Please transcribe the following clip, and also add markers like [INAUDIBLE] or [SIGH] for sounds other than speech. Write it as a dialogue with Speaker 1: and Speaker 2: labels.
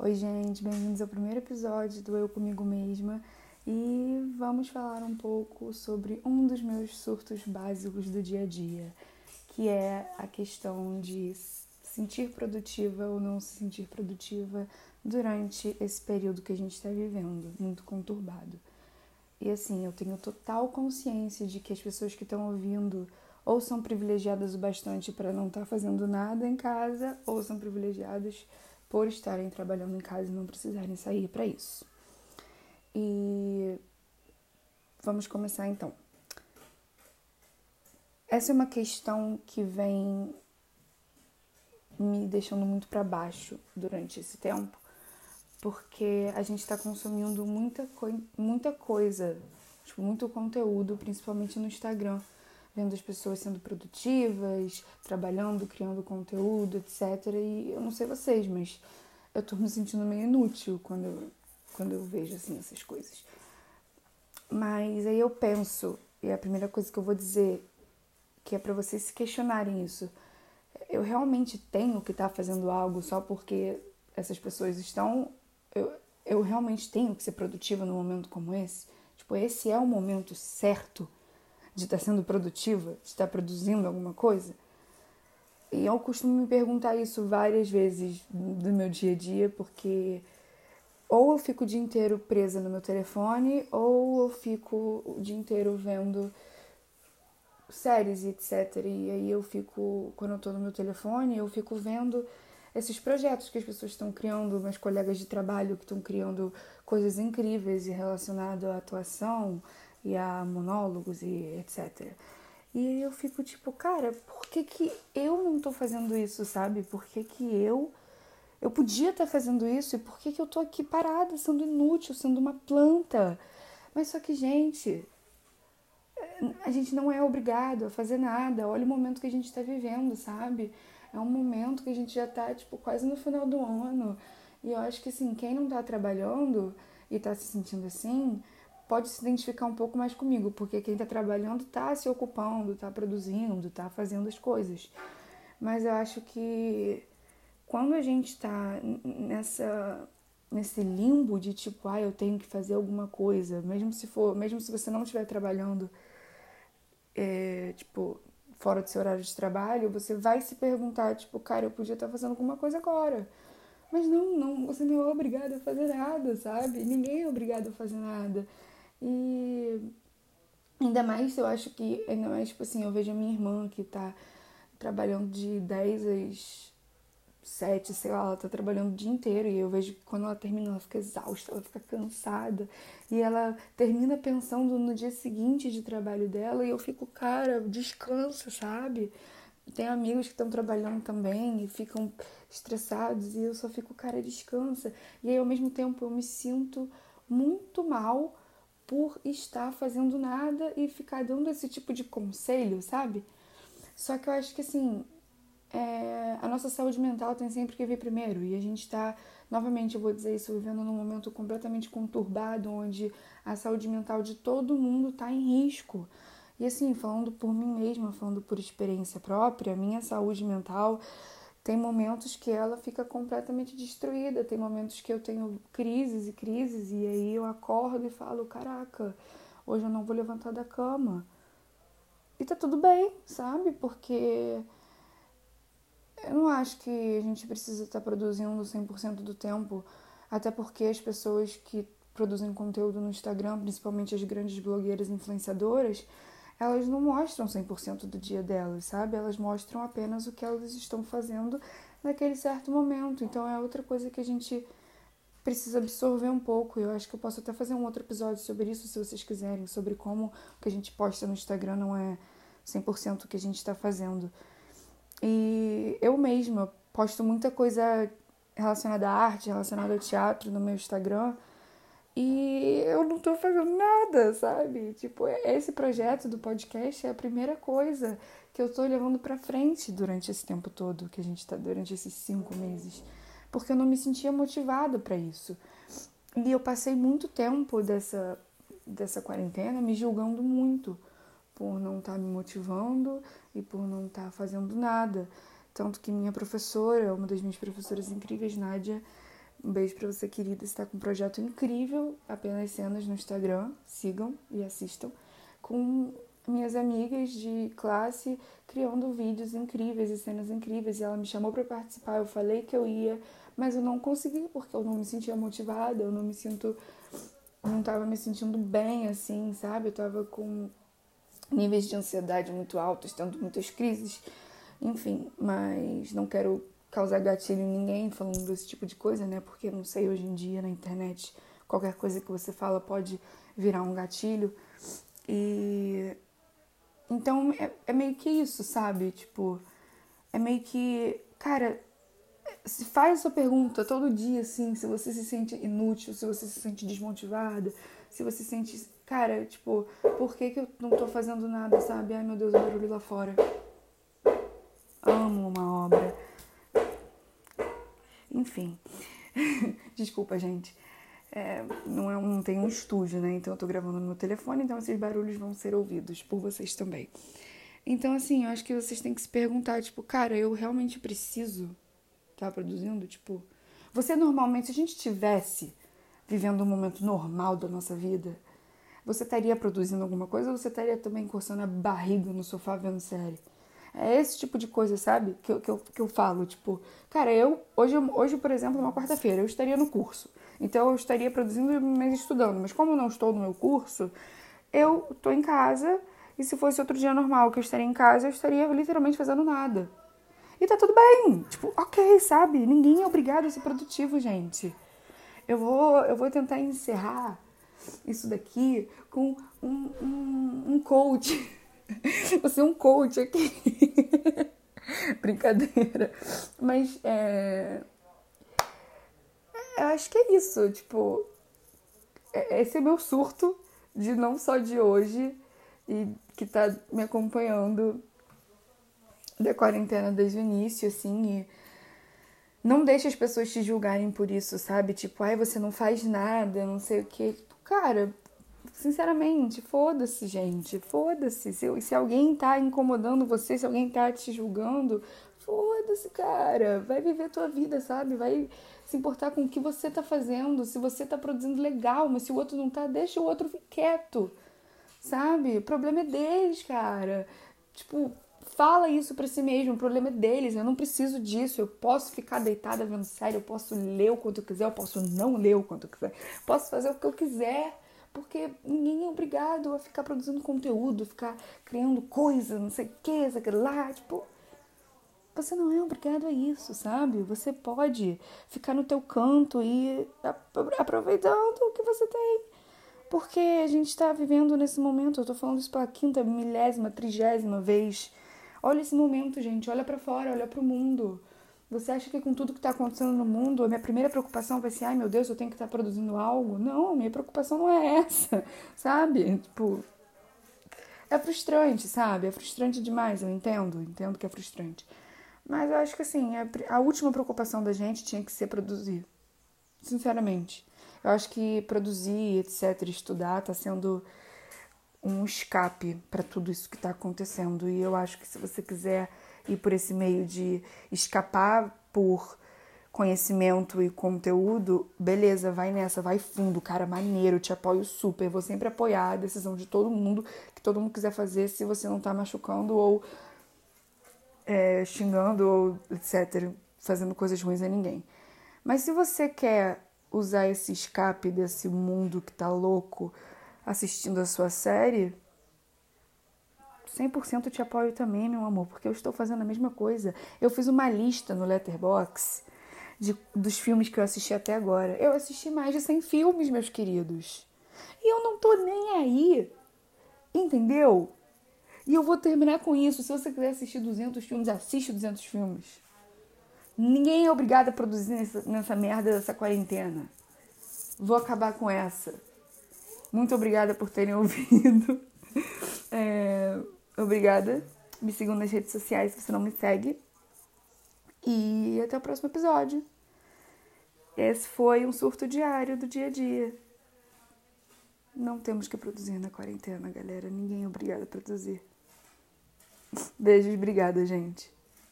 Speaker 1: Oi, gente, bem-vindos ao primeiro episódio do Eu Comigo Mesma e vamos falar um pouco sobre um dos meus surtos básicos do dia a dia, que é a questão de sentir produtiva ou não se sentir produtiva durante esse período que a gente está vivendo, muito conturbado. E assim, eu tenho total consciência de que as pessoas que estão ouvindo ou são privilegiadas o bastante para não estar tá fazendo nada em casa, ou são privilegiadas por estarem trabalhando em casa e não precisarem sair para isso. E vamos começar então. Essa é uma questão que vem me deixando muito para baixo durante esse tempo, porque a gente está consumindo muita, co muita coisa, tipo, muito conteúdo, principalmente no Instagram vendo as pessoas sendo produtivas, trabalhando, criando conteúdo, etc. E eu não sei vocês, mas eu tô me sentindo meio inútil quando eu, quando eu vejo assim essas coisas. Mas aí eu penso, e é a primeira coisa que eu vou dizer, que é para vocês se questionarem isso. Eu realmente tenho que estar tá fazendo algo só porque essas pessoas estão. Eu, eu realmente tenho que ser produtiva num momento como esse? Tipo, esse é o momento certo de estar sendo produtiva, de estar produzindo alguma coisa? E eu costumo me perguntar isso várias vezes do meu dia a dia, porque ou eu fico o dia inteiro presa no meu telefone, ou eu fico o dia inteiro vendo séries e etc. E aí eu fico, quando eu tô no meu telefone, eu fico vendo esses projetos que as pessoas estão criando, meus colegas de trabalho que estão criando coisas incríveis relacionadas à atuação, e a monólogos e etc. E eu fico tipo, cara, por que, que eu não tô fazendo isso, sabe? Por que, que eu. Eu podia estar tá fazendo isso e por que, que eu tô aqui parada, sendo inútil, sendo uma planta? Mas só que, gente, a gente não é obrigado a fazer nada. Olha o momento que a gente está vivendo, sabe? É um momento que a gente já tá, tipo, quase no final do ano. E eu acho que, assim, quem não tá trabalhando e tá se sentindo assim, pode se identificar um pouco mais comigo, porque quem está trabalhando está se ocupando, está produzindo, está fazendo as coisas. Mas eu acho que quando a gente está nessa nesse limbo de tipo, ah, eu tenho que fazer alguma coisa, mesmo se for, mesmo se você não estiver trabalhando, é, tipo, fora do seu horário de trabalho, você vai se perguntar, tipo, cara, eu podia estar fazendo alguma coisa agora. Mas não, não, você não é obrigado a fazer nada, sabe? Ninguém é obrigado a fazer nada. E ainda mais eu acho que, ainda mais, tipo assim, eu vejo a minha irmã que tá trabalhando de 10 às 7, sei lá, ela tá trabalhando o dia inteiro. E eu vejo que quando ela termina, ela fica exausta, ela fica cansada. E ela termina pensando no dia seguinte de trabalho dela. E eu fico, cara, descansa, sabe? Tem amigos que estão trabalhando também e ficam estressados. E eu só fico, cara, descansa. E aí, ao mesmo tempo, eu me sinto muito mal por estar fazendo nada e ficar dando esse tipo de conselho, sabe? Só que eu acho que assim, é, a nossa saúde mental tem sempre que vir primeiro e a gente está, novamente eu vou dizer isso, vivendo num momento completamente conturbado, onde a saúde mental de todo mundo está em risco. E assim, falando por mim mesma, falando por experiência própria, minha saúde mental tem momentos que ela fica completamente destruída, tem momentos que eu tenho crises e crises, e aí eu acordo e falo: caraca, hoje eu não vou levantar da cama. E tá tudo bem, sabe? Porque eu não acho que a gente precisa estar tá produzindo 100% do tempo, até porque as pessoas que produzem conteúdo no Instagram, principalmente as grandes blogueiras influenciadoras, elas não mostram 100% do dia delas, sabe? Elas mostram apenas o que elas estão fazendo naquele certo momento. Então é outra coisa que a gente precisa absorver um pouco. Eu acho que eu posso até fazer um outro episódio sobre isso, se vocês quiserem, sobre como o que a gente posta no Instagram não é 100% o que a gente está fazendo. E eu mesma posto muita coisa relacionada à arte, relacionada ao teatro no meu Instagram. E eu não tô fazendo nada, sabe? Tipo, esse projeto do podcast é a primeira coisa que eu tô levando pra frente durante esse tempo todo que a gente tá, durante esses cinco meses. Porque eu não me sentia motivada para isso. E eu passei muito tempo dessa, dessa quarentena me julgando muito por não estar tá me motivando e por não estar tá fazendo nada. Tanto que minha professora, uma das minhas professoras incríveis, Nádia, Um beijo para você, querida. Está com um projeto incrível, apenas cenas no Instagram. Sigam e assistam. Com minhas amigas de classe criando vídeos incríveis e cenas incríveis. E ela me chamou para participar. Eu falei que eu ia, mas eu não consegui porque eu não me sentia motivada. Eu não me sinto, não estava me sentindo bem assim, sabe? Eu estava com níveis de ansiedade muito altos, tendo muitas crises. Enfim, mas não quero causar gatilho em ninguém falando desse tipo de coisa, né? Porque não sei, hoje em dia na internet, qualquer coisa que você fala pode virar um gatilho. E então é, é meio que isso, sabe? Tipo, é meio que, cara, se faz essa pergunta todo dia, assim, se você se sente inútil, se você se sente desmotivada, se você se sente, cara, tipo, por que, que eu não tô fazendo nada, sabe? Ai meu Deus, o barulho lá fora. Amo uma obra. Enfim. [LAUGHS] Desculpa, gente. É, não, é, não tem um estúdio, né? Então eu tô gravando no meu telefone, então esses barulhos vão ser ouvidos por vocês também. Então, assim, eu acho que vocês têm que se perguntar, tipo, cara, eu realmente preciso estar tá produzindo? Tipo, você normalmente, se a gente tivesse vivendo um momento normal da nossa vida, você estaria produzindo alguma coisa ou você estaria também coçando a barriga no sofá vendo série? É esse tipo de coisa, sabe? Que eu, que eu, que eu falo, tipo, cara, eu hoje, hoje por exemplo, uma quarta-feira, eu estaria no curso. Então eu estaria produzindo, mas estudando. Mas como eu não estou no meu curso, eu estou em casa. E se fosse outro dia normal que eu estaria em casa, eu estaria literalmente fazendo nada. E tá tudo bem. Tipo, ok, sabe? Ninguém é obrigado a ser produtivo, gente. Eu vou, eu vou tentar encerrar isso daqui com um, um, um coach [LAUGHS] [LAUGHS] Você é um coach aqui. [LAUGHS] Brincadeira. Mas é. Eu acho que é isso. Tipo, é, esse é meu surto de não só de hoje e que tá me acompanhando da quarentena desde o início, assim. E não deixa as pessoas te julgarem por isso, sabe? Tipo, ai, você não faz nada, não sei o quê. Cara, Sinceramente, foda-se, gente. Foda-se. Se, se alguém tá incomodando você, se alguém tá te julgando, foda-se, cara. Vai viver tua vida, sabe? Vai se importar com o que você tá fazendo. Se você tá produzindo legal, mas se o outro não tá, deixa o outro quieto. Sabe? O problema é deles, cara. Tipo, fala isso para si mesmo. O problema é deles. Eu não preciso disso. Eu posso ficar deitada vendo série, eu posso ler o quanto eu quiser, eu posso não ler o quanto eu quiser. Posso fazer o que eu quiser porque ninguém é obrigado a ficar produzindo conteúdo, ficar criando coisa, não sei o que, sei lá, tipo, você não é obrigado a isso, sabe? Você pode ficar no teu canto e aproveitando o que você tem. Porque a gente está vivendo nesse momento, eu tô falando isso pela quinta, milésima, trigésima vez. Olha esse momento, gente, olha para fora, olha para o mundo. Você acha que com tudo que está acontecendo no mundo, a minha primeira preocupação vai ser, ai meu Deus, eu tenho que estar tá produzindo algo? Não, minha preocupação não é essa, [LAUGHS] sabe? Tipo, é frustrante, sabe? É frustrante demais, eu entendo, entendo que é frustrante. Mas eu acho que assim, a última preocupação da gente tinha que ser produzir. Sinceramente. Eu acho que produzir, etc., estudar, tá sendo um escape para tudo isso que está acontecendo. E eu acho que se você quiser ir por esse meio de escapar por conhecimento e conteúdo, beleza, vai nessa, vai fundo, cara, maneiro, te apoio super, vou sempre apoiar a decisão de todo mundo, que todo mundo quiser fazer, se você não tá machucando ou é, xingando ou etc, fazendo coisas ruins a ninguém. Mas se você quer usar esse escape desse mundo que tá louco assistindo a sua série, 100% te apoio também, meu amor, porque eu estou fazendo a mesma coisa. Eu fiz uma lista no Letterbox de, dos filmes que eu assisti até agora. Eu assisti mais de 100 filmes, meus queridos. E eu não tô nem aí. Entendeu? E eu vou terminar com isso. Se você quiser assistir 200 filmes, assiste 200 filmes. Ninguém é obrigado a produzir nessa, nessa merda dessa quarentena. Vou acabar com essa. Muito obrigada por terem [LAUGHS] ouvido. É, Obrigada. Me sigam nas redes sociais se você não me segue. E até o próximo episódio. Esse foi um surto diário do dia a dia. Não temos que produzir na quarentena, galera. Ninguém é obrigado a produzir. Beijos, obrigada, gente.